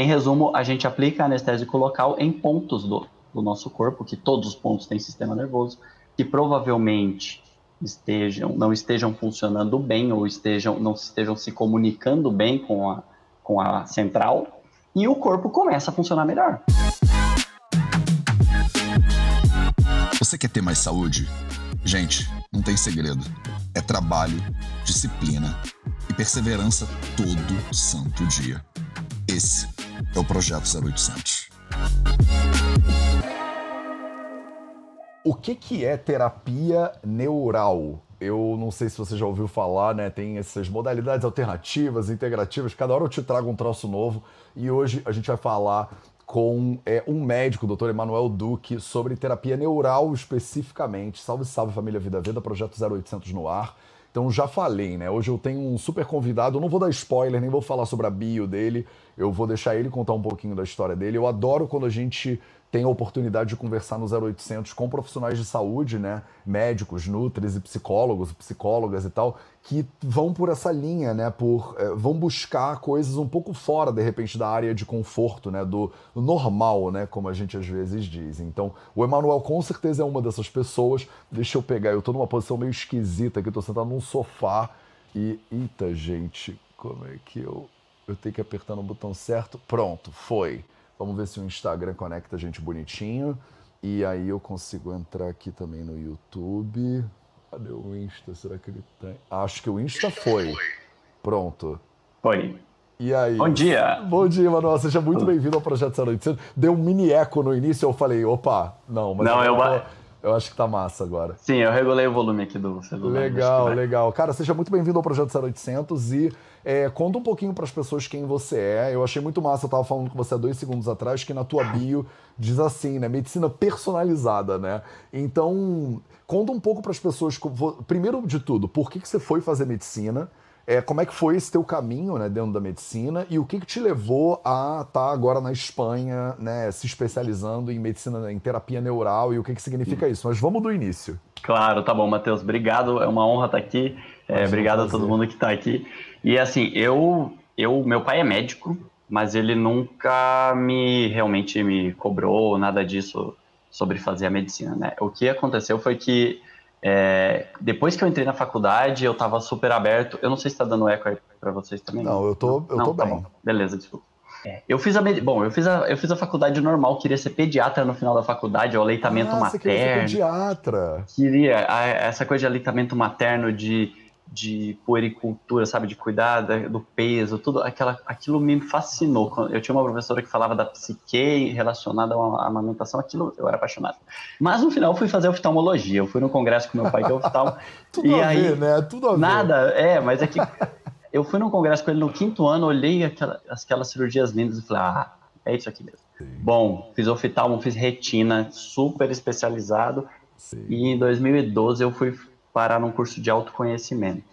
Em resumo, a gente aplica anestésico local em pontos do, do nosso corpo, que todos os pontos têm sistema nervoso, que provavelmente estejam, não estejam funcionando bem ou estejam, não estejam se comunicando bem com a, com a central, e o corpo começa a funcionar melhor. Você quer ter mais saúde? Gente, não tem segredo. É trabalho, disciplina e perseverança todo santo dia. Esse é o Projeto 0800. O que, que é terapia neural? Eu não sei se você já ouviu falar, né? Tem essas modalidades alternativas, integrativas. Cada hora eu te trago um troço novo. E hoje a gente vai falar com é, um médico, o doutor Emanuel Duque, sobre terapia neural especificamente. Salve, salve família Vida Veda, projeto 0800 no ar. Então já falei, né? Hoje eu tenho um super convidado, eu não vou dar spoiler, nem vou falar sobre a bio dele, eu vou deixar ele contar um pouquinho da história dele. Eu adoro quando a gente tem a oportunidade de conversar no 0800 com profissionais de saúde, né, médicos, nutris e psicólogos, psicólogas e tal, que vão por essa linha, né, por é, vão buscar coisas um pouco fora de repente da área de conforto, né, do normal, né, como a gente às vezes diz. Então, o Emanuel com certeza é uma dessas pessoas. Deixa eu pegar, eu tô numa posição meio esquisita aqui, tô sentado num sofá e eita, gente, como é que eu eu tenho que apertar no botão certo? Pronto, foi. Vamos ver se o Instagram conecta a gente bonitinho. E aí eu consigo entrar aqui também no YouTube. Cadê o Insta? Será que ele tem? Acho que o Insta foi. Pronto. Foi. E aí? Bom dia. Bom dia, Manuel. Seja muito bem-vindo ao Projeto 0800. Deu um mini eco no início, eu falei, opa, não, mas não, eu, eu, eu acho que tá massa agora. Sim, eu regulei o volume aqui do celular. Legal, legal. Cara, seja muito bem-vindo ao Projeto 0800 e é, conta um pouquinho para as pessoas quem você é. Eu achei muito massa, eu tava falando com você há dois segundos atrás, que na tua bio diz assim, né? Medicina personalizada, né? Então, conta um pouco para as pessoas, primeiro de tudo, por que, que você foi fazer medicina? É, como é que foi esse teu caminho né, dentro da medicina e o que, que te levou a estar tá agora na Espanha, né, se especializando em medicina, em terapia neural e o que, que significa isso? Mas vamos do início. Claro, tá bom, Matheus. Obrigado, é uma honra estar aqui. É, obrigado a todo mundo que está aqui. E assim, eu, eu, meu pai é médico, mas ele nunca me realmente me cobrou nada disso sobre fazer a medicina, né? O que aconteceu foi que é, depois que eu entrei na faculdade, eu estava super aberto. Eu não sei se está dando eco aí para vocês também. Não, eu tô, eu não, tô tá bem. Bom. Beleza, desculpa. É, eu fiz a bom, eu fiz a, eu fiz a faculdade normal, queria ser pediatra no final da faculdade, o aleitamento ah, materno. Você queria ser pediatra. Queria a, essa coisa de aleitamento materno, de de puericultura, sabe, de cuidar do peso, tudo aquela, aquilo me fascinou. Eu tinha uma professora que falava da psique relacionada à amamentação, aquilo eu era apaixonado. Mas no final eu fui fazer oftalmologia. Eu fui no congresso com meu pai que é oftalmo. Tudo e a aí, ver, né? Tudo a ver. Nada, é, mas é que eu fui num congresso com ele no quinto ano, olhei aquela, aquelas cirurgias lindas e falei, ah, é isso aqui mesmo. Sim. Bom, fiz oftalmo, fiz retina, super especializado. Sim. E em 2012 eu fui parar num curso de autoconhecimento.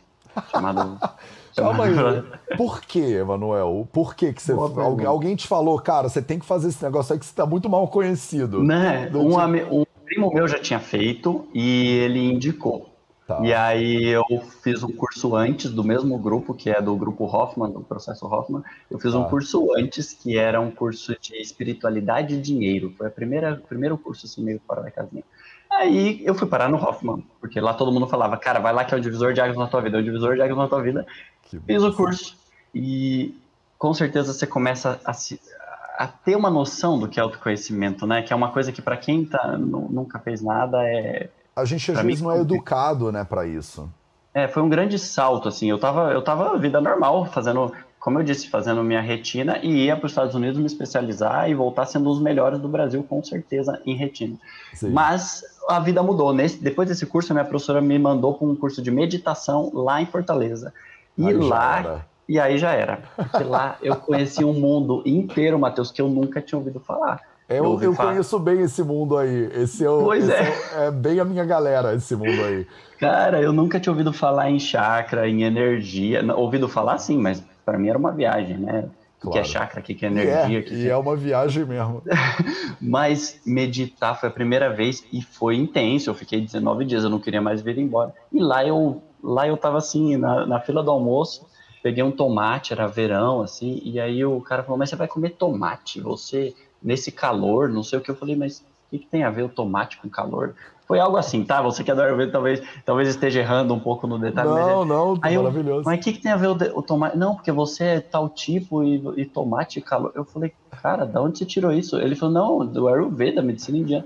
Chamado. Calma aí. Por que, Emanuel? Por que, que você. Alguém, alguém te falou, cara, você tem que fazer esse negócio aí que você está muito mal conhecido. Né? Um, tipo... um primo meu já tinha feito e ele indicou. Tá. E aí eu fiz um curso antes do mesmo grupo, que é do grupo Hoffman, do processo Hoffman. Eu fiz tá. um curso antes, que era um curso de espiritualidade e dinheiro. Foi o primeiro curso assim, meio fora da casinha. Aí eu fui parar no Hoffman, porque lá todo mundo falava, cara, vai lá que é o divisor de águas na tua vida, é o divisor de águas na tua vida. Que Fiz o curso e com certeza você começa a, se, a, ter uma noção do que é autoconhecimento, né? Que é uma coisa que para quem tá, nunca fez nada é... A gente às vezes não é educado, né, para isso. É, foi um grande salto, assim, eu tava, eu tava vida normal, fazendo como eu disse, fazendo minha retina e ia para os Estados Unidos me especializar e voltar sendo um dos melhores do Brasil, com certeza, em retina. Sim. Mas a vida mudou. Nesse, depois desse curso, minha professora me mandou para um curso de meditação lá em Fortaleza. E aí lá. E aí já era. Porque lá eu conheci um mundo inteiro, Matheus, que eu nunca tinha ouvido falar. Eu, eu, conheço bem esse mundo aí. Esse é, pois esse é. é. é bem a minha galera, esse mundo aí. Cara, eu nunca tinha ouvido falar em chakra, em energia. Ouvido falar sim, mas para mim era uma viagem, né? O claro. que é chakra, o que é energia. É, que e é... é uma viagem mesmo. Mas meditar foi a primeira vez e foi intenso. Eu fiquei 19 dias, eu não queria mais vir embora. E lá eu, lá eu tava assim, na, na fila do almoço, peguei um tomate, era verão, assim, e aí o cara falou, mas você vai comer tomate, você, nesse calor, não sei o que, eu falei, mas o que, que tem a ver o tomate com calor? Foi algo assim, tá? Você que é do Ayurveda talvez, talvez esteja errando um pouco no detalhe. Não, mas é... não, Aí maravilhoso. Eu, mas o que, que tem a ver o, o, tomate? Não, porque você é tal tipo e, e tomate e calor. Eu falei, cara, da onde você tirou isso? Ele falou, não, do Ayurveda, medicina indiana.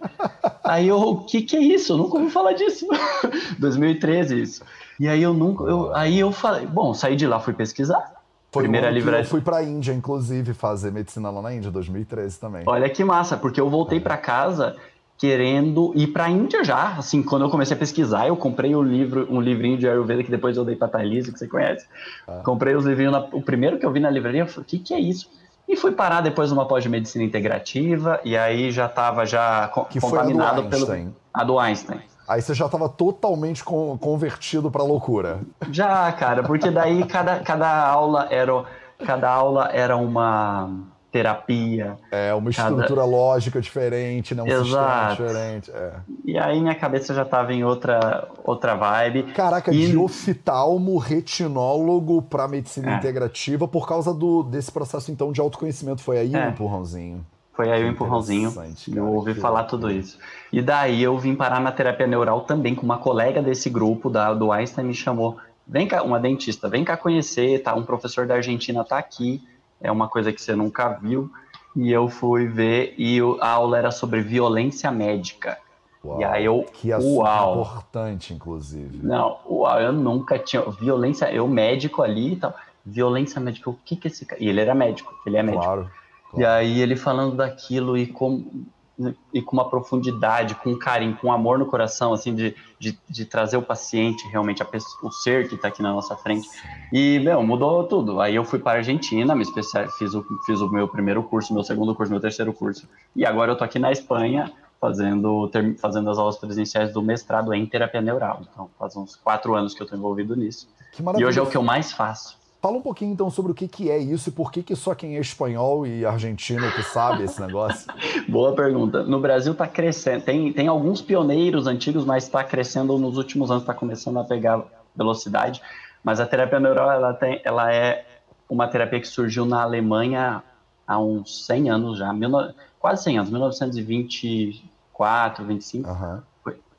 aí eu, o que que é isso? Eu nunca ouvi falar disso. 2013 isso. E aí eu nunca, eu, aí eu falei, bom, saí de lá, fui pesquisar. Foi Primeira livraria. Eu fui para a Índia, inclusive, fazer medicina lá na Índia, 2013 também. Olha que massa, porque eu voltei para casa querendo ir para a Índia já. Assim, quando eu comecei a pesquisar, eu comprei um livro, um livrinho de Ayurveda que depois eu dei para Thailise, que você conhece. Ah. Comprei os livrinhos, na, o primeiro que eu vi na livraria, eu falei, o que, que é isso? E fui parar depois numa pós de medicina integrativa, e aí já estava já que contaminado foi a pelo a do Einstein. Aí você já estava totalmente con convertido para loucura. Já, cara, porque daí cada, cada aula era cada aula era uma terapia. É, uma estrutura cada... lógica diferente, né? Um Exato. sistema diferente. É. E aí minha cabeça já estava em outra, outra vibe. Caraca, e... de oftalmo, retinólogo para medicina é. integrativa por causa do, desse processo então de autoconhecimento. Foi aí é. um empurrãozinho. Foi aí o um empurrãozinho. Cara, eu ouvi falar tudo isso. E daí eu vim parar na terapia neural também com uma colega desse grupo da, do Einstein me chamou. Vem cá, uma dentista, vem cá conhecer, tá? Um professor da Argentina tá aqui é uma coisa que você nunca viu. E eu fui ver e a aula era sobre violência médica. Uau, e aí eu, que assunto uau. importante, inclusive. Não, uau, eu nunca tinha violência, eu médico ali e tal. Violência médica, o que que esse cara... E ele era médico, ele é médico. Claro, claro. E aí ele falando daquilo e como e com uma profundidade, com um carinho, com um amor no coração, assim, de, de, de trazer o paciente, realmente, a pessoa, o ser que está aqui na nossa frente. E, meu, mudou tudo. Aí eu fui para a Argentina, me especial, fiz, o, fiz o meu primeiro curso, meu segundo curso, meu terceiro curso. E agora eu tô aqui na Espanha, fazendo, ter, fazendo as aulas presenciais do mestrado em terapia neural. Então, faz uns quatro anos que eu estou envolvido nisso. e hoje é o que eu mais faço. Fala um pouquinho então sobre o que, que é isso e por que, que só quem é espanhol e argentino que sabe esse negócio. Boa pergunta. No Brasil está crescendo, tem, tem alguns pioneiros antigos, mas está crescendo nos últimos anos, está começando a pegar velocidade. Mas a terapia neural ela, tem, ela é uma terapia que surgiu na Alemanha há uns 100 anos já, mil, quase 100 anos, 1924, 25, uhum.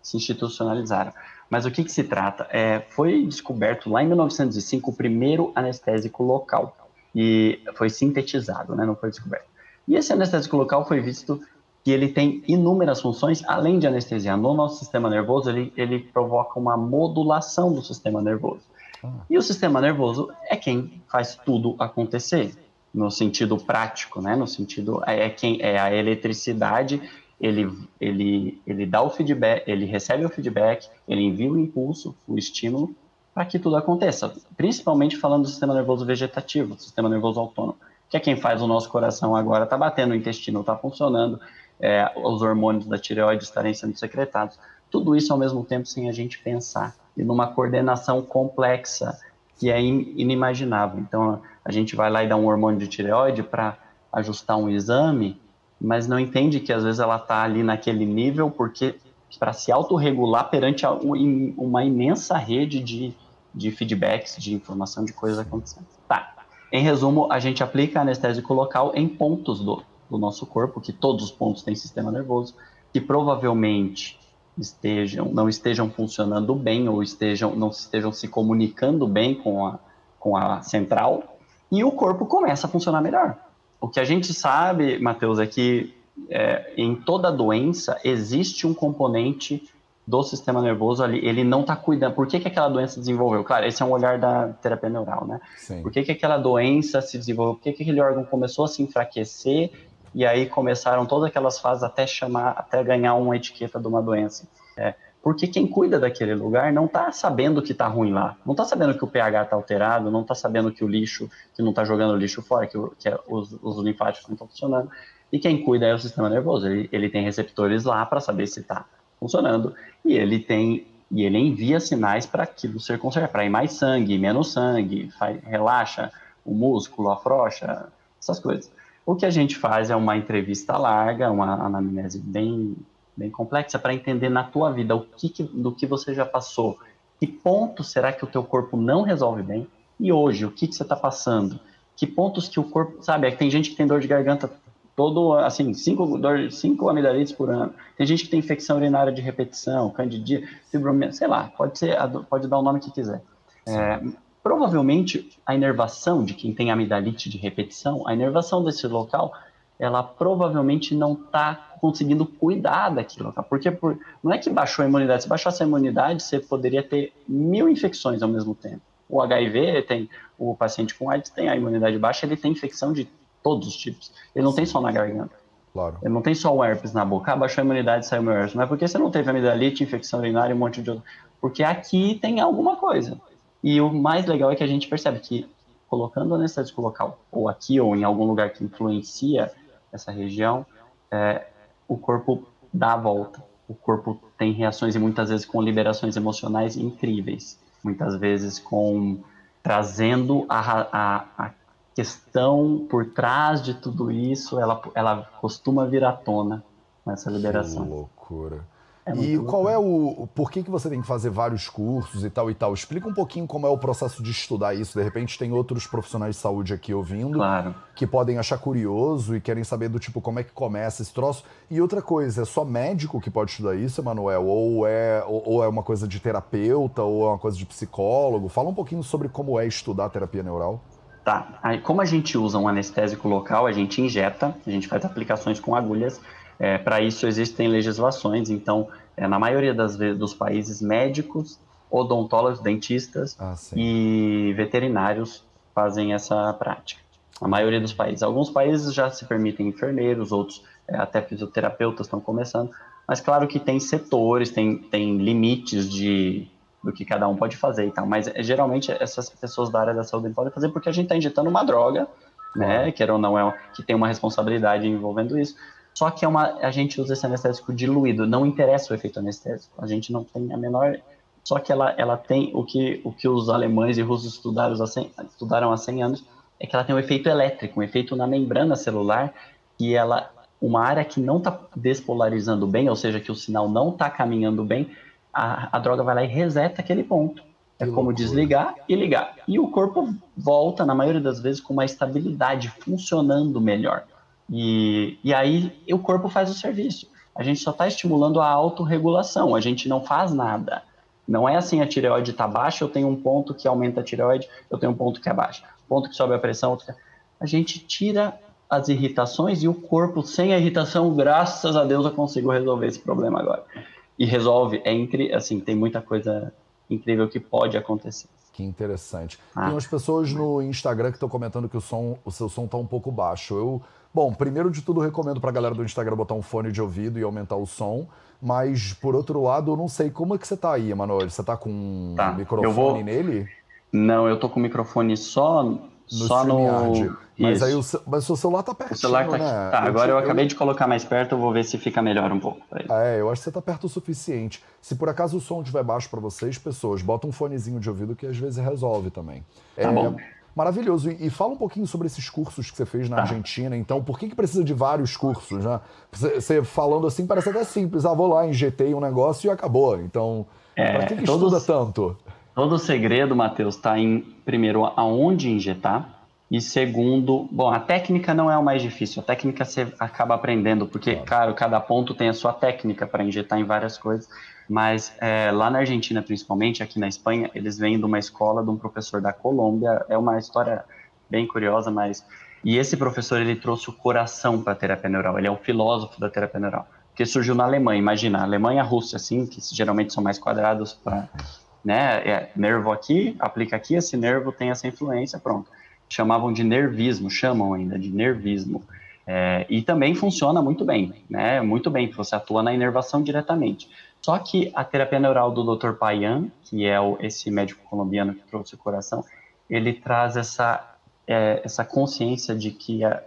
se institucionalizaram. Mas o que, que se trata? É, foi descoberto lá em 1905 o primeiro anestésico local e foi sintetizado, né, não foi descoberto. E esse anestésico local foi visto que ele tem inúmeras funções, além de anestesiar no nosso sistema nervoso, ele, ele provoca uma modulação do sistema nervoso. Ah. E o sistema nervoso é quem faz tudo acontecer, no sentido prático, né? No sentido é, é quem é a eletricidade ele, ele, ele dá o feedback, ele recebe o feedback, ele envia o impulso, o estímulo, para que tudo aconteça. Principalmente falando do sistema nervoso vegetativo, do sistema nervoso autônomo, que é quem faz o nosso coração agora, está batendo o intestino, está funcionando, é, os hormônios da tireoide estarem sendo secretados. Tudo isso ao mesmo tempo sem a gente pensar, e numa coordenação complexa que é inimaginável. Então, a gente vai lá e dá um hormônio de tireoide para ajustar um exame, mas não entende que às vezes ela está ali naquele nível porque para se autorregular perante uma imensa rede de, de feedbacks, de informação, de coisas acontecendo. Tá. Em resumo, a gente aplica anestésico local em pontos do, do nosso corpo, que todos os pontos têm sistema nervoso, que provavelmente estejam, não estejam funcionando bem ou estejam, não estejam se comunicando bem com a, com a central, e o corpo começa a funcionar melhor. O que a gente sabe, Matheus, é que é, em toda doença existe um componente do sistema nervoso ali, ele não está cuidando. Por que, que aquela doença desenvolveu? Claro, esse é um olhar da terapia neural, né? Sim. Por que, que aquela doença se desenvolveu? Por que, que aquele órgão começou a se enfraquecer e aí começaram todas aquelas fases até chamar, até ganhar uma etiqueta de uma doença? É, porque quem cuida daquele lugar não está sabendo que está ruim lá, não está sabendo que o pH está alterado, não está sabendo que o lixo, que não está jogando lixo fora, que, o, que é, os, os, linfáticos não estão funcionando. E quem cuida é o sistema nervoso, ele, ele tem receptores lá para saber se está funcionando e ele tem e ele envia sinais para aquilo ser conservado, para ir mais sangue, menos sangue, faz, relaxa o músculo, afrouxa, essas coisas. O que a gente faz é uma entrevista larga, uma anamnese bem bem complexa para entender na tua vida o que, que, do que você já passou. Que ponto será que o teu corpo não resolve bem? E hoje, o que, que você está passando? Que pontos que o corpo, sabe? É tem gente que tem dor de garganta todo, assim, cinco, dor, cinco amidalites por ano. Tem gente que tem infecção urinária de repetição, candidíase, fibromialgia, sei lá, pode, ser, pode dar o nome que quiser. É, provavelmente, a inervação de quem tem amidalite de repetição, a inervação desse local, ela provavelmente não está conseguindo cuidar daquele local. Porque por, não é que baixou a imunidade, se baixasse a imunidade, você poderia ter mil infecções ao mesmo tempo. O HIV tem, o paciente com AIDS tem a imunidade baixa, ele tem infecção de todos os tipos. Ele não tem só na garganta. Claro. Ele não tem só o herpes na boca. Ah, baixou a imunidade, saiu meu herpes. Não é porque você não teve amidalite, infecção urinária, um monte de outro. Porque aqui tem alguma coisa. E o mais legal é que a gente percebe que colocando anestésico local, ou aqui, ou em algum lugar que influencia essa região, é, o corpo dá a volta. O corpo tem reações e muitas vezes com liberações emocionais incríveis. Muitas vezes com trazendo a, a, a questão por trás de tudo isso, ela, ela costuma vir à tona nessa liberação. Que loucura. É e qual é o. Por que, que você tem que fazer vários cursos e tal e tal? Explica um pouquinho como é o processo de estudar isso. De repente tem outros profissionais de saúde aqui ouvindo claro. que podem achar curioso e querem saber do tipo como é que começa esse troço. E outra coisa, é só médico que pode estudar isso, Emanuel? Ou é, ou, ou é uma coisa de terapeuta, ou é uma coisa de psicólogo? Fala um pouquinho sobre como é estudar terapia neural. Tá. Aí, como a gente usa um anestésico local, a gente injeta, a gente faz aplicações com agulhas. É, Para isso existem legislações, então, é, na maioria das vezes, dos países, médicos, odontólogos, dentistas ah, e veterinários fazem essa prática. A maioria dos países. Alguns países já se permitem enfermeiros, outros é, até fisioterapeutas estão começando, mas claro que tem setores, tem, tem limites de do que cada um pode fazer e tal. Mas é, geralmente essas pessoas da área da saúde podem fazer porque a gente está injetando uma droga, né? Quer ou não é que tem uma responsabilidade envolvendo isso. Só que é uma, a gente usa esse anestésico diluído, não interessa o efeito anestésico. A gente não tem a menor. Só que ela, ela tem o que, o que os alemães e russos estudaram há, 100, estudaram há 100 anos, é que ela tem um efeito elétrico, um efeito na membrana celular, que ela, uma área que não está despolarizando bem, ou seja, que o sinal não está caminhando bem, a, a droga vai lá e reseta aquele ponto. É como desligar e ligar. E o corpo volta, na maioria das vezes, com uma estabilidade, funcionando melhor. E, e aí o corpo faz o serviço. A gente só está estimulando a autorregulação, a gente não faz nada. Não é assim, a tireoide está baixa, eu tenho um ponto que aumenta a tireoide, eu tenho um ponto que é baixa. Ponto que sobe a pressão, outro que... A gente tira as irritações e o corpo, sem a irritação, graças a Deus, eu consigo resolver esse problema agora e resolve. É incrível, assim, tem muita coisa incrível que pode acontecer. Que interessante. Ah. Tem umas pessoas no Instagram que estão comentando que o som, o seu som está um pouco baixo. Eu, bom, primeiro de tudo recomendo para a galera do Instagram botar um fone de ouvido e aumentar o som. Mas por outro lado, eu não sei como é que você está aí, Emanuel. Você está com tá. microfone vou... nele? Não, eu tô com o microfone só no Só no. Mas Isso. aí o, mas o celular tá pertinho, o celular tá, né? tá agora eu, eu acabei de colocar mais perto, eu vou ver se fica melhor um pouco. É, eu acho que você tá perto o suficiente. Se por acaso o som estiver baixo para vocês, pessoas, bota um fonezinho de ouvido que às vezes resolve também. Tá é, bom. Maravilhoso. E, e, fala um pouquinho sobre esses cursos que você fez na tá. Argentina. Então, por que, que precisa de vários cursos, né? Você falando assim parece até simples. Ah, vou lá, injetei um negócio e acabou. Então, é, para que, que todos, estuda tanto? Todo o segredo, Matheus, está em, primeiro, aonde injetar e segundo, bom, a técnica não é o mais difícil, a técnica você acaba aprendendo, porque, claro, claro cada ponto tem a sua técnica para injetar em várias coisas, mas é, lá na Argentina, principalmente, aqui na Espanha, eles vêm de uma escola de um professor da Colômbia, é uma história bem curiosa, mas. E esse professor, ele trouxe o coração para a terapia neural, ele é o filósofo da terapia neural, que surgiu na Alemanha, imagina, a Alemanha e a Rússia, assim, que geralmente são mais quadrados para. Né, é, nervo aqui, aplica aqui, esse nervo tem essa influência, pronto chamavam de nervismo, chamam ainda de nervismo. É, e também funciona muito bem, né? Muito bem, que você atua na inervação diretamente. Só que a terapia neural do Dr. Payan, que é o, esse médico colombiano que trouxe o coração, ele traz essa, é, essa consciência de que, a,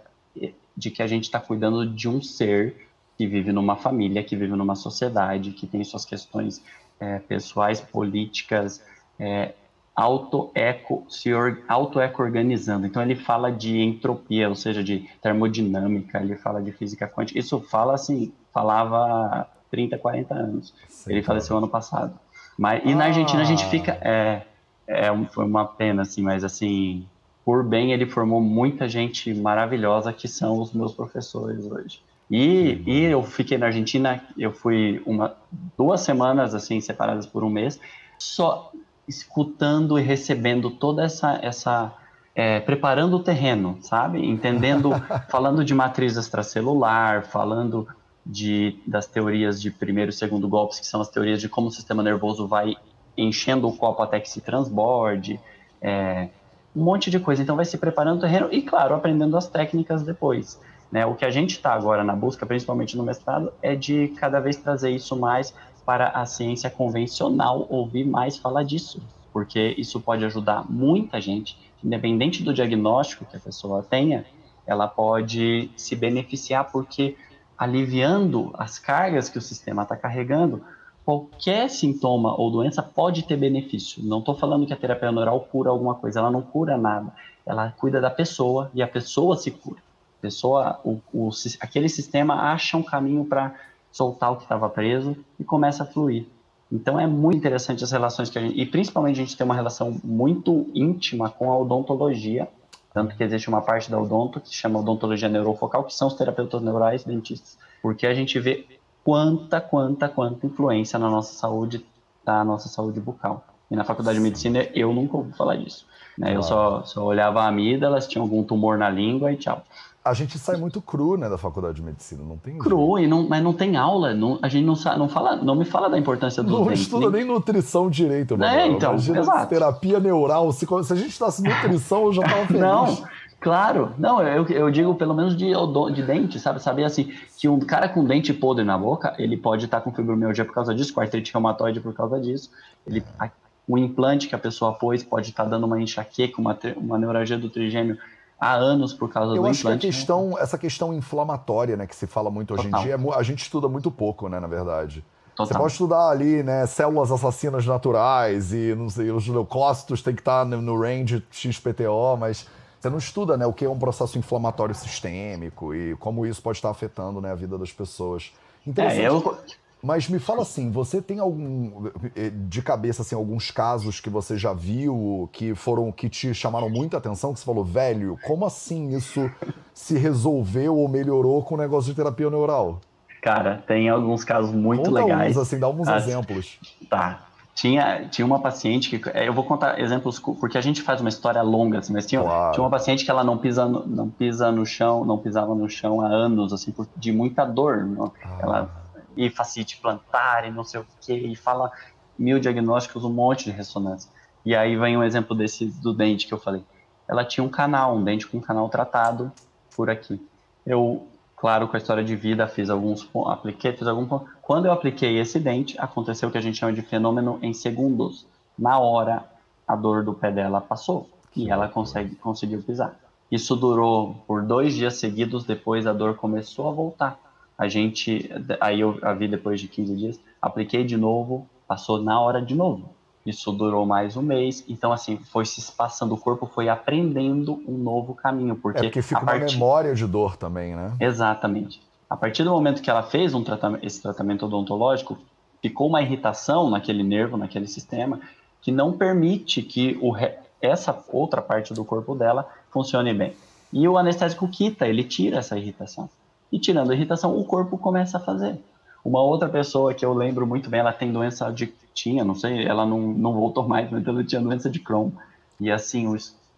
de que a gente está cuidando de um ser que vive numa família, que vive numa sociedade, que tem suas questões é, pessoais, políticas, é, auto-eco se auto-eco organizando. Então ele fala de entropia, ou seja, de termodinâmica, ele fala de física quântica. Isso fala assim, falava 30, 40 anos. Sim, ele faleceu ano passado. Mas, e ah. na Argentina a gente fica. É, é, foi uma pena, assim, mas assim, por bem ele formou muita gente maravilhosa que são os meus professores hoje. E, e eu fiquei na Argentina, eu fui uma, duas semanas assim separadas por um mês, só escutando e recebendo toda essa essa é, preparando o terreno, sabe? Entendendo, falando de matriz extracelular, falando de, das teorias de primeiro e segundo golpes, que são as teorias de como o sistema nervoso vai enchendo o copo até que se transborde, é, um monte de coisa. Então vai se preparando o terreno e, claro, aprendendo as técnicas depois. Né? O que a gente está agora na busca, principalmente no mestrado, é de cada vez trazer isso mais para a ciência convencional, ouvir mais falar disso, porque isso pode ajudar muita gente, independente do diagnóstico que a pessoa tenha, ela pode se beneficiar porque aliviando as cargas que o sistema está carregando, qualquer sintoma ou doença pode ter benefício. Não estou falando que a terapia neural cura alguma coisa, ela não cura nada. Ela cuida da pessoa e a pessoa se cura. A pessoa, o, o, aquele sistema acha um caminho para soltar o que estava preso e começa a fluir. Então é muito interessante as relações que a gente. E principalmente a gente tem uma relação muito íntima com a odontologia. Tanto que existe uma parte da odonto que se chama odontologia neurofocal, que são os terapeutas neurais dentistas. Porque a gente vê quanta, quanta, quanta influência na nossa saúde, da nossa saúde bucal. E na faculdade de medicina eu nunca ouvi falar disso. Né? Claro. Eu só, só olhava a amígdalas, tinha algum tumor na língua e tchau. A gente sai muito cru, né, da faculdade de medicina, não tem Cru, e não, mas não tem aula, não, a gente não, não fala, não me fala da importância do Não dentes, estuda nem... nem nutrição direito, mano. É, então, Imagina exato. terapia neural, se, se a gente estudasse nutrição, eu já tava feliz. Não, Claro, não, eu, eu digo pelo menos de, de dente, sabe? Saber assim, que um cara com dente podre na boca, ele pode estar com fibromialgia por causa disso, com artrite reumatoide por causa disso. Ele, a, o implante que a pessoa pôs pode estar dando uma enxaqueca, uma, uma neuralgia do trigêmeo há anos por causa eu do acho implante. Que a questão, né? essa questão inflamatória, né, que se fala muito hoje Total. em dia, é a gente estuda muito pouco, né, na verdade. Total. Você pode estudar ali, né, células assassinas naturais e não sei, os leucócitos tem que estar no range XPTO, mas você não estuda né, o que é um processo inflamatório sistêmico e como isso pode estar afetando né, a vida das pessoas. Interessante. É, eu... Mas me fala assim, você tem algum eh, de cabeça assim alguns casos que você já viu que foram que te chamaram muita atenção, que você falou, velho, como assim isso se resolveu ou melhorou com o negócio de terapia neural? Cara, tem alguns casos muito Conta legais. Uns, assim, dá uns As... exemplos. Tá. Tinha, tinha uma paciente que. É, eu vou contar exemplos, porque a gente faz uma história longa, assim, mas tinha, claro. tinha uma paciente que ela não pisa, no, não pisa no chão, não pisava no chão há anos, assim, por, de muita dor. Ah. Ela, e facite plantar e não sei o quê, e fala mil diagnósticos, um monte de ressonância. E aí vem um exemplo desse do dente que eu falei. Ela tinha um canal, um dente com um canal tratado por aqui. Eu claro, com a história de vida, fiz alguns, apliquei, fiz algum. Quando eu apliquei esse dente, aconteceu o que a gente chama de fenômeno em segundos. Na hora, a dor do pé dela passou e ela consegue, conseguiu pisar. Isso durou por dois dias seguidos, depois a dor começou a voltar. A gente, aí eu a vi depois de 15 dias, apliquei de novo, passou na hora de novo. Isso durou mais um mês. Então, assim, foi se passando, o corpo foi aprendendo um novo caminho. Porque, é porque fica uma memória de dor também, né? Exatamente. A partir do momento que ela fez um tratamento, esse tratamento odontológico, ficou uma irritação naquele nervo, naquele sistema, que não permite que o re... essa outra parte do corpo dela funcione bem. E o anestésico quita, ele tira essa irritação. E tirando a irritação, o corpo começa a fazer. Uma outra pessoa que eu lembro muito bem, ela tem doença de tinha, não sei, ela não, não voltou mais, mas ela tinha doença de Crohn. E assim, o,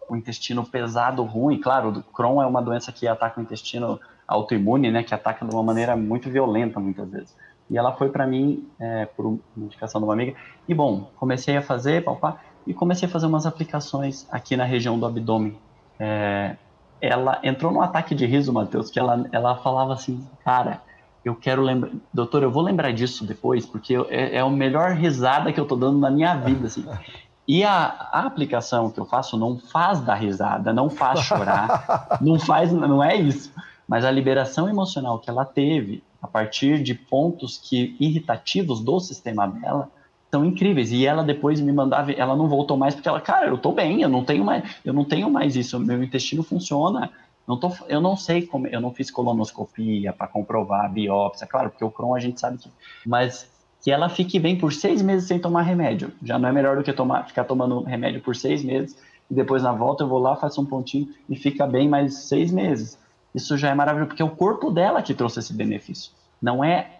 o intestino pesado, ruim, claro, o Crohn é uma doença que ataca o intestino autoimune, né, que ataca de uma maneira muito violenta muitas vezes. E ela foi para mim é, por indicação de uma amiga. E bom, comecei a fazer, palpar, e comecei a fazer umas aplicações aqui na região do abdômen. É, ela entrou num ataque de riso, Matheus, que ela, ela falava assim, cara, eu quero lembrar, doutor, eu vou lembrar disso depois, porque é, é a melhor risada que eu tô dando na minha vida, assim. E a, a, aplicação que eu faço não faz dar risada, não faz chorar, não faz, não é isso. Mas a liberação emocional que ela teve a partir de pontos que irritativos do sistema dela são incríveis. E ela depois me mandava, ela não voltou mais porque ela, cara, eu tô bem, eu não tenho mais, eu não tenho mais isso, meu intestino funciona, não tô, eu não sei como, eu não fiz colonoscopia para comprovar a biópsia, claro, porque o Crohn a gente sabe que, mas que ela fique bem por seis meses sem tomar remédio. Já não é melhor do que tomar, ficar tomando remédio por seis meses e depois na volta eu vou lá, faço um pontinho e fica bem mais seis meses. Isso já é maravilhoso, porque é o corpo dela que trouxe esse benefício. Não é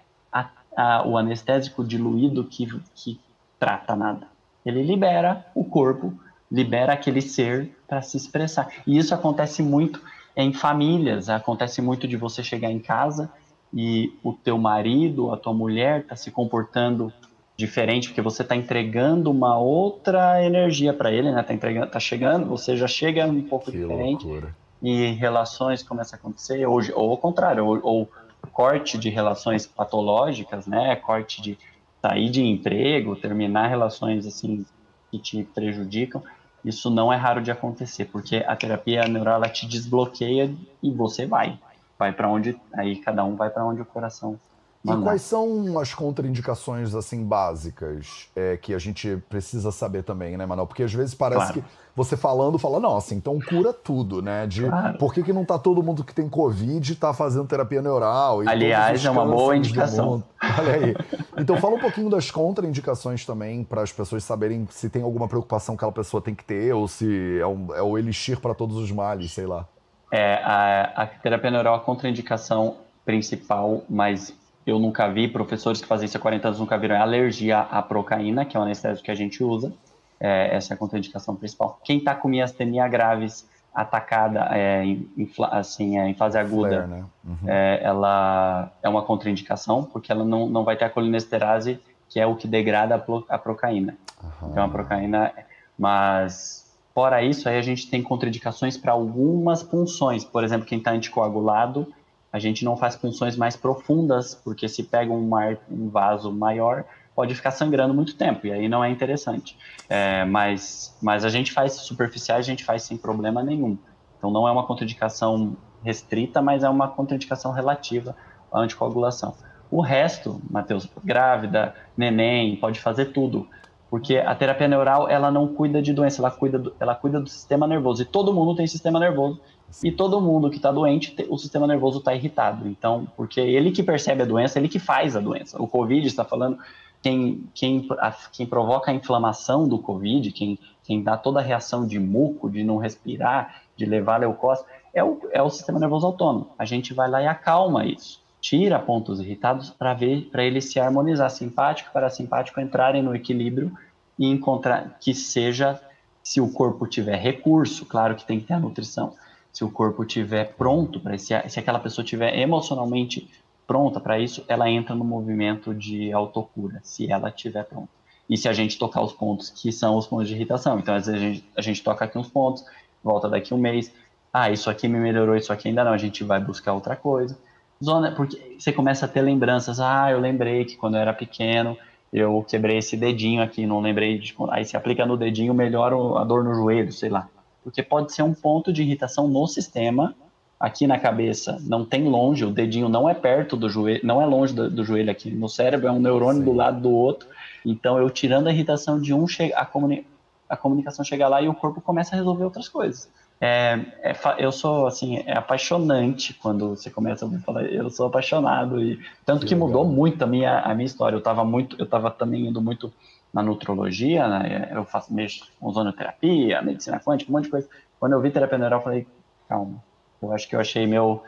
a, o anestésico diluído que, que trata nada. Ele libera o corpo, libera aquele ser para se expressar. E isso acontece muito em famílias, acontece muito de você chegar em casa e o teu marido, a tua mulher está se comportando diferente porque você está entregando uma outra energia para ele, né? Tá entregando, tá chegando, você já chega um pouco que diferente loucura. e relações começam a acontecer ou, ou ao contrário, ou, ou corte de relações patológicas, né? Corte de sair de emprego, terminar relações assim que te prejudicam. Isso não é raro de acontecer, porque a terapia neural ela te desbloqueia e você vai vai para onde aí cada um vai para onde o coração mandar. E quais são as contraindicações assim básicas é, que a gente precisa saber também, né, Manuel? Porque às vezes parece claro. que você falando fala, nossa, então cura tudo, né? De claro. por que, que não tá todo mundo que tem Covid tá fazendo terapia neural? Aliás, é uma boa indicação. Olha aí. Então fala um pouquinho das contraindicações também, para as pessoas saberem se tem alguma preocupação que aquela pessoa tem que ter, ou se é, um, é o elixir para todos os males, sei lá. É, a, a terapia neural é a contraindicação principal, mas eu nunca vi, professores que fazem isso há 40 anos nunca viram, é alergia à procaína, que é o anestésico que a gente usa. É, essa é a contraindicação principal. Quem está com miastenia graves atacada é, em, assim, é, em fase aguda, Flare, né? uhum. é, ela é uma contraindicação, porque ela não, não vai ter a colinesterase, que é o que degrada a, pro, a procaína. Uhum. Então a procaína, mas Fora isso, aí a gente tem contraindicações para algumas punções. Por exemplo, quem está anticoagulado, a gente não faz punções mais profundas, porque se pega um, mar, um vaso maior, pode ficar sangrando muito tempo, e aí não é interessante. É, mas, mas a gente faz superficiais, a gente faz sem problema nenhum. Então não é uma contraindicação restrita, mas é uma contraindicação relativa à anticoagulação. O resto, Matheus, grávida, neném, pode fazer tudo. Porque a terapia neural, ela não cuida de doença, ela cuida do, ela cuida do sistema nervoso. E todo mundo tem sistema nervoso. E todo mundo que está doente, o sistema nervoso está irritado. Então, porque ele que percebe a doença, ele que faz a doença. O Covid está falando, quem, quem, a, quem provoca a inflamação do Covid, quem, quem dá toda a reação de muco, de não respirar, de levar leucose, é o, é o sistema nervoso autônomo. A gente vai lá e acalma isso tira pontos irritados para ver para ele se harmonizar simpático para simpático entrarem no equilíbrio e encontrar que seja se o corpo tiver recurso, claro que tem que ter a nutrição. Se o corpo tiver pronto para se, se aquela pessoa tiver emocionalmente pronta para isso, ela entra no movimento de autocura, se ela tiver pronta. E se a gente tocar os pontos que são os pontos de irritação, então às vezes a gente, a gente toca aqui uns pontos, volta daqui um mês, ah, isso aqui me melhorou, isso aqui ainda não, a gente vai buscar outra coisa zona, porque você começa a ter lembranças. Ah, eu lembrei que quando eu era pequeno eu quebrei esse dedinho aqui, não lembrei de. Aí se aplica no dedinho, melhora a dor no joelho, sei lá. Porque pode ser um ponto de irritação no sistema, aqui na cabeça, não tem longe, o dedinho não é perto do joelho, não é longe do, do joelho aqui. No cérebro é um neurônio Sim. do lado do outro. Então eu tirando a irritação de um, a, comuni a comunicação chega lá e o corpo começa a resolver outras coisas. É, é, eu sou assim é apaixonante quando você começa a falar eu sou apaixonado e tanto que, que mudou muito a minha a minha história eu estava muito eu estava também indo muito na nutrologia né? eu faço mexo com ozonoterapia medicina quântica um monte de coisa quando eu vi terapia neural eu falei calma eu acho que eu achei meu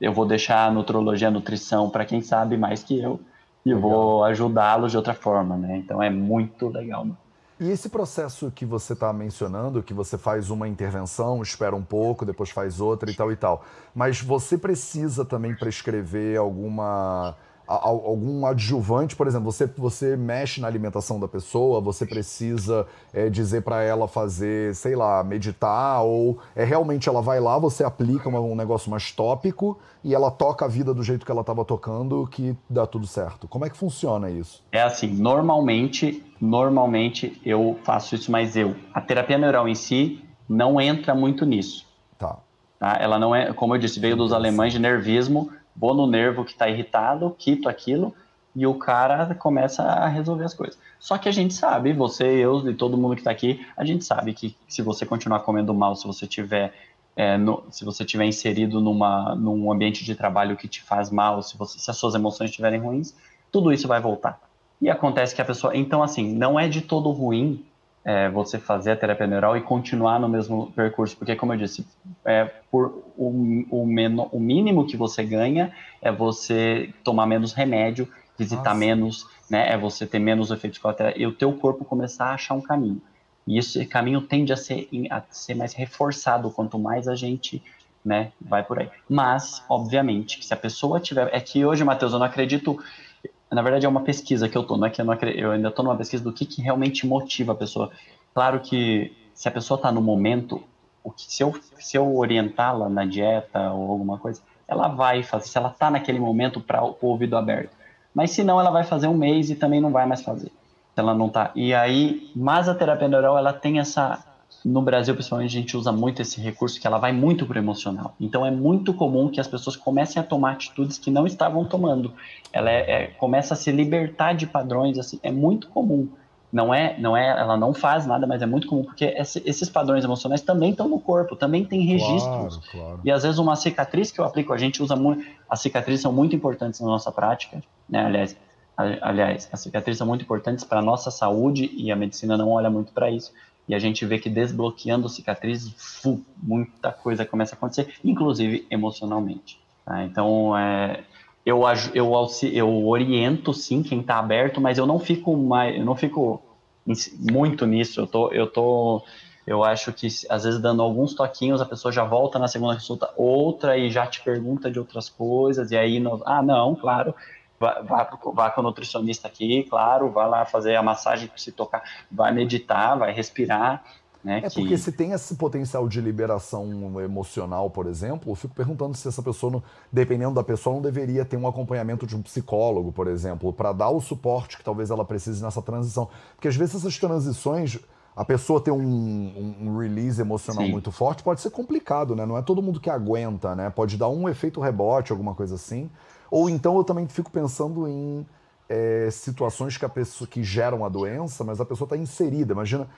eu vou deixar a nutrologia a nutrição para quem sabe mais que eu e legal. vou ajudá-los de outra forma né então é muito legal mano. E esse processo que você está mencionando, que você faz uma intervenção, espera um pouco, depois faz outra e tal e tal, mas você precisa também prescrever alguma algum adjuvante, por exemplo, você, você mexe na alimentação da pessoa, você precisa é, dizer para ela fazer, sei lá, meditar, ou é realmente ela vai lá, você aplica um negócio mais tópico e ela toca a vida do jeito que ela estava tocando, que dá tudo certo. Como é que funciona isso? É assim, normalmente, normalmente eu faço isso, mas eu, a terapia neural em si não entra muito nisso. Tá. tá? Ela não é, como eu disse, veio dos alemães de nervismo vou no nervo que está irritado, quito aquilo e o cara começa a resolver as coisas. Só que a gente sabe, você, eu e todo mundo que está aqui, a gente sabe que se você continuar comendo mal, se você tiver é, no, se você tiver inserido numa, num ambiente de trabalho que te faz mal, se, você, se as suas emoções estiverem ruins, tudo isso vai voltar. e acontece que a pessoa. Então, assim, não é de todo ruim é, você fazer a terapia neural e continuar no mesmo percurso, porque, como eu disse, é, por o, o, meno, o mínimo que você ganha é você tomar menos remédio, visitar Nossa. menos, né, é você ter menos efeitos colaterais e o teu corpo começar a achar um caminho. E esse caminho tende a ser, a ser mais reforçado quanto mais a gente né, vai por aí. Mas, obviamente, se a pessoa tiver. É que hoje, Matheus, eu não acredito na verdade é uma pesquisa que eu tô, não é que eu, não acredito, eu ainda estou numa pesquisa do que, que realmente motiva a pessoa. Claro que se a pessoa está no momento, o que, se eu, se eu orientá-la na dieta ou alguma coisa, ela vai fazer, se ela está naquele momento para o ouvido aberto. Mas se não, ela vai fazer um mês e também não vai mais fazer. Ela não tá. E aí, mas a terapia neural, ela tem essa no Brasil, principalmente, a gente usa muito esse recurso que ela vai muito para o emocional. Então, é muito comum que as pessoas comecem a tomar atitudes que não estavam tomando. Ela é, é, começa a se libertar de padrões, assim, é muito comum. Não é, não é, ela não faz nada, mas é muito comum porque esse, esses padrões emocionais também estão no corpo, também tem registros. Claro, claro. E às vezes uma cicatriz que eu aplico, a gente usa muito, as cicatrizes são muito importantes na nossa prática, né? Aliás, aliás, as cicatrizes são muito importantes para a nossa saúde e a medicina não olha muito para isso e a gente vê que desbloqueando cicatrizes, fu, muita coisa começa a acontecer, inclusive emocionalmente. Tá? Então, é, eu, eu, eu oriento sim quem está aberto, mas eu não fico mais, eu não fico muito nisso. Eu tô, eu tô, eu acho que às vezes dando alguns toquinhos a pessoa já volta na segunda consulta outra e já te pergunta de outras coisas e aí ah não, claro, vá, vá, vá com o nutricionista aqui, claro, vá lá fazer a massagem para se tocar, vai meditar, vai respirar. Né, é que... porque se tem esse potencial de liberação emocional, por exemplo, eu fico perguntando se essa pessoa, não, dependendo da pessoa, não deveria ter um acompanhamento de um psicólogo, por exemplo, para dar o suporte que talvez ela precise nessa transição. Porque às vezes essas transições, a pessoa ter um, um, um release emocional Sim. muito forte pode ser complicado, né? Não é todo mundo que aguenta, né? Pode dar um efeito rebote, alguma coisa assim. Ou então eu também fico pensando em é, situações que a pessoa que geram a doença, mas a pessoa está inserida. Imagina,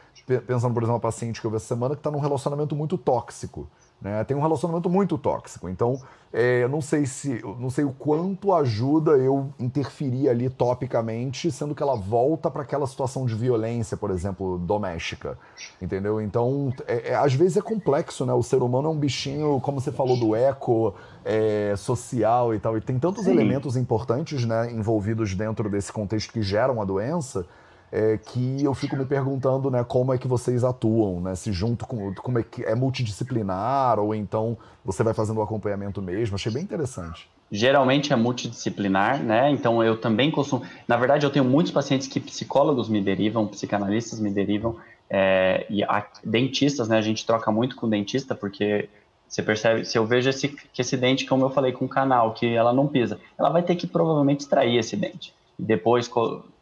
pensando, por exemplo, uma paciente que eu vi essa semana que está num relacionamento muito tóxico. Né? Tem um relacionamento muito tóxico. Então, é, eu não sei se, não sei o quanto ajuda eu interferir ali topicamente, sendo que ela volta para aquela situação de violência, por exemplo, doméstica, entendeu? Então, é, é, às vezes é complexo, né? O ser humano é um bichinho, como você falou do eco é, social e tal, e tem tantos Sim. elementos importantes, né, envolvidos dentro desse contexto que geram a doença é, que eu fico me perguntando, né, como é que vocês atuam, né, se junto com, como é que é multidisciplinar ou então você vai fazendo o acompanhamento mesmo, achei bem interessante. Geralmente é multidisciplinar, né, então eu também costumo, na verdade eu tenho muitos pacientes que psicólogos me derivam, psicanalistas me derivam, é, e a, dentistas, né, a gente troca muito com dentista, porque você percebe, se eu vejo esse, que esse dente, como eu falei com o canal, que ela não pisa, ela vai ter que provavelmente extrair esse dente. E depois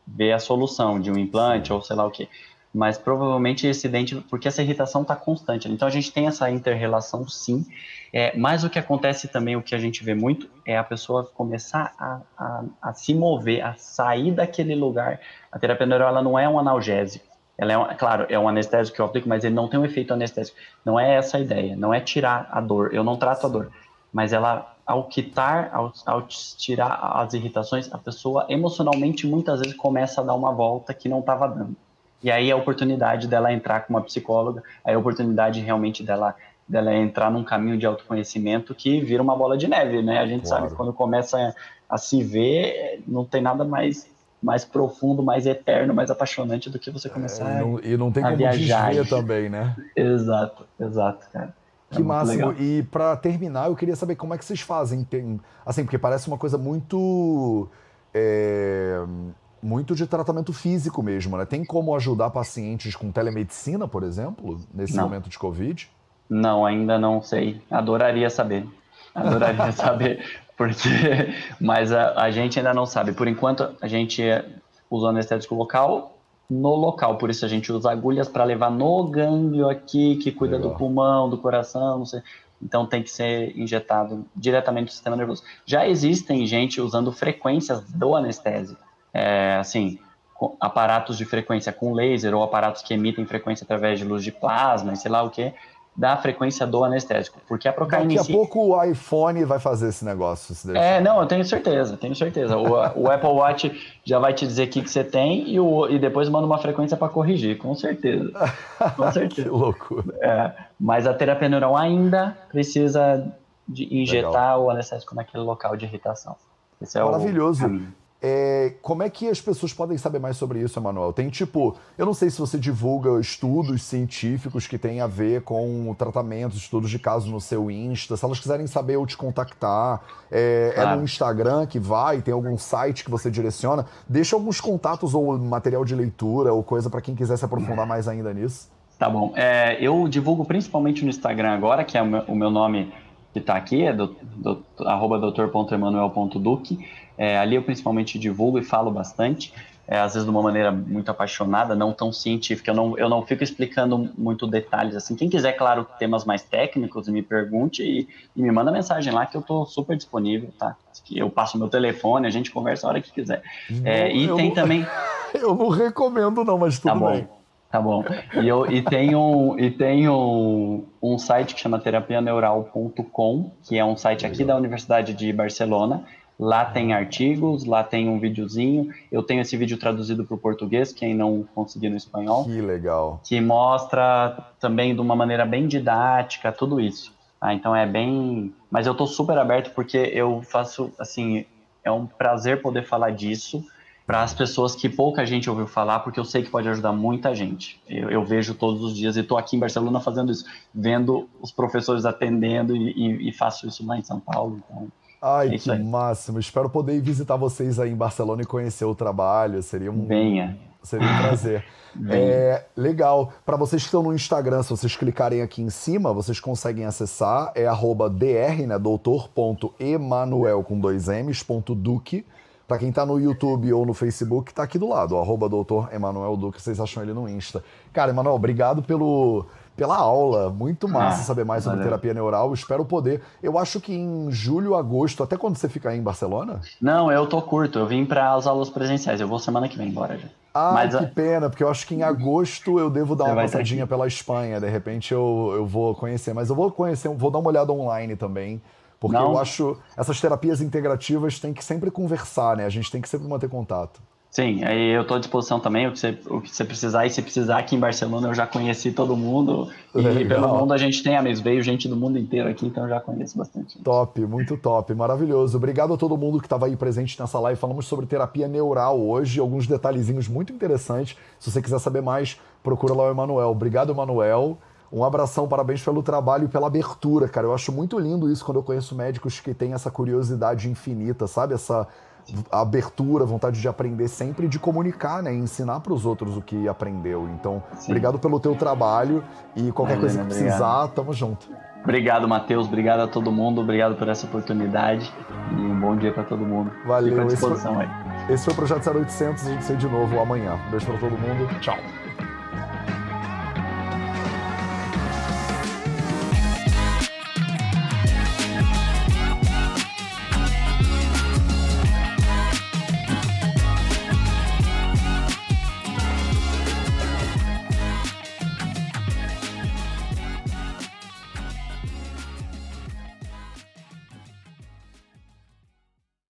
ver a solução de um implante ou sei lá o que. Mas provavelmente esse dente, porque essa irritação está constante. Então a gente tem essa inter-relação sim. É, mas o que acontece também, o que a gente vê muito, é a pessoa começar a, a, a se mover, a sair daquele lugar. A terapia neural ela não é um analgésico. Ela é, um, claro, é um anestésico que eu aplico, mas ele não tem um efeito anestésico. Não é essa a ideia. Não é tirar a dor. Eu não trato a dor. Mas ela ao quitar, ao, ao, tirar as irritações, a pessoa emocionalmente muitas vezes começa a dar uma volta que não estava dando. E aí é a oportunidade dela entrar com uma psicóloga, aí é a oportunidade realmente dela, dela entrar num caminho de autoconhecimento que vira uma bola de neve, né? A gente claro. sabe que quando começa a, a se ver, não tem nada mais mais profundo, mais eterno, mais apaixonante do que você começar é, e não, e não tem a como viajar. também, né? Exato, exato, cara. Que é máximo. E para terminar, eu queria saber como é que vocês fazem. Tem, assim, porque parece uma coisa muito. É, muito de tratamento físico mesmo, né? Tem como ajudar pacientes com telemedicina, por exemplo, nesse não. momento de Covid? Não, ainda não sei. Adoraria saber. Adoraria saber. Porque, mas a, a gente ainda não sabe. Por enquanto, a gente usa anestésico local no local. Por isso a gente usa agulhas para levar no gânglio aqui, que cuida Legal. do pulmão, do coração, não sei. Então tem que ser injetado diretamente no sistema nervoso. Já existem gente usando frequências do anestésio. É, assim, aparatos de frequência com laser ou aparatos que emitem frequência através de luz de plasma e sei lá o que, da frequência do anestésico. Porque a Procaine Daqui a pouco o iPhone vai fazer esse negócio. É, não, eu tenho certeza, tenho certeza. O, o Apple Watch já vai te dizer o que, que você tem e, o, e depois manda uma frequência para corrigir, com certeza. Com certeza. que loucura. É, mas a terapia neural ainda precisa de injetar Legal. o anestésico naquele local de irritação. Esse é Maravilhoso. O é, como é que as pessoas podem saber mais sobre isso, Emanuel? Tem tipo, eu não sei se você divulga estudos científicos que têm a ver com tratamentos, estudos de casos no seu Insta. Se elas quiserem saber ou te contactar, é, claro. é, no Instagram que vai, tem algum site que você direciona. Deixa alguns contatos ou material de leitura ou coisa para quem quiser se aprofundar mais ainda nisso. Tá bom. É, eu divulgo principalmente no Instagram agora, que é o meu, o meu nome que está aqui, é do, do, arroba doutor.emanuel.duque. É, ali eu principalmente divulgo e falo bastante, é, às vezes de uma maneira muito apaixonada, não tão científica. Eu não, eu não fico explicando muito detalhes assim. Quem quiser, claro, temas mais técnicos, me pergunte e, e me manda mensagem lá que eu estou super disponível, tá? Eu passo meu telefone, a gente conversa a hora que quiser. É, e tem não, também. Eu não recomendo, não, mas tudo tá bem. Tá bom. E, eu, e tem, um, e tem um, um site que chama terapianeural.com, que é um site aqui da Universidade de Barcelona. Lá tem artigos, lá tem um videozinho. Eu tenho esse vídeo traduzido para o português, quem não conseguir no espanhol. Que legal. Que mostra também de uma maneira bem didática tudo isso. Ah, então é bem. Mas eu estou super aberto porque eu faço, assim, é um prazer poder falar disso para as pessoas que pouca gente ouviu falar, porque eu sei que pode ajudar muita gente. Eu, eu vejo todos os dias e estou aqui em Barcelona fazendo isso, vendo os professores atendendo e, e, e faço isso lá em São Paulo. Então, Ai, é que aí. máximo. Espero poder visitar vocês aí em Barcelona e conhecer o trabalho. Seria um, Venha. Seria um prazer. é, legal. Para vocês que estão no Instagram, se vocês clicarem aqui em cima, vocês conseguem acessar. É arroba dr, né? doutor.emanuel com dois M's, ponto Duque. Para quem tá no YouTube ou no Facebook, tá aqui do lado, arroba doutor Emanuel Duque, vocês acham ele no Insta. Cara, Emanuel, obrigado pelo, pela aula. Muito massa ah, saber mais sobre valeu. terapia neural. Espero poder. Eu acho que em julho, agosto, até quando você fica aí em Barcelona? Não, eu tô curto. Eu vim para as aulas presenciais. Eu vou semana que vem embora já. Ah, Mas, que pena, porque eu acho que em agosto eu devo dar uma passadinha pela Espanha. De repente eu, eu vou conhecer. Mas eu vou conhecer, vou dar uma olhada online também. Porque Não. eu acho essas terapias integrativas tem que sempre conversar, né? A gente tem que sempre manter contato. Sim, aí eu estou à disposição também, o que, você, o que você precisar. E se precisar, aqui em Barcelona eu já conheci todo mundo. E Legal. pelo mundo a gente tem a mesma. Veio gente do mundo inteiro aqui, então eu já conheço bastante. Top, muito top, maravilhoso. Obrigado a todo mundo que estava aí presente nessa live. Falamos sobre terapia neural hoje, alguns detalhezinhos muito interessantes. Se você quiser saber mais, procura lá o Emanuel. Obrigado, Emanuel. Um abração, parabéns pelo trabalho e pela abertura, cara. Eu acho muito lindo isso quando eu conheço médicos que têm essa curiosidade infinita, sabe? Essa abertura, vontade de aprender sempre, de comunicar, né? E ensinar para os outros o que aprendeu. Então, Sim. obrigado pelo teu trabalho e qualquer Valeu, coisa que precisar, obrigado. tamo junto. Obrigado, Matheus. Obrigado a todo mundo. Obrigado por essa oportunidade. E um bom dia para todo mundo. Valeu. Fico à disposição esse foi, aí. Esse foi o Projeto 0800. A gente se vê de novo amanhã. Um beijo para todo mundo. Tchau.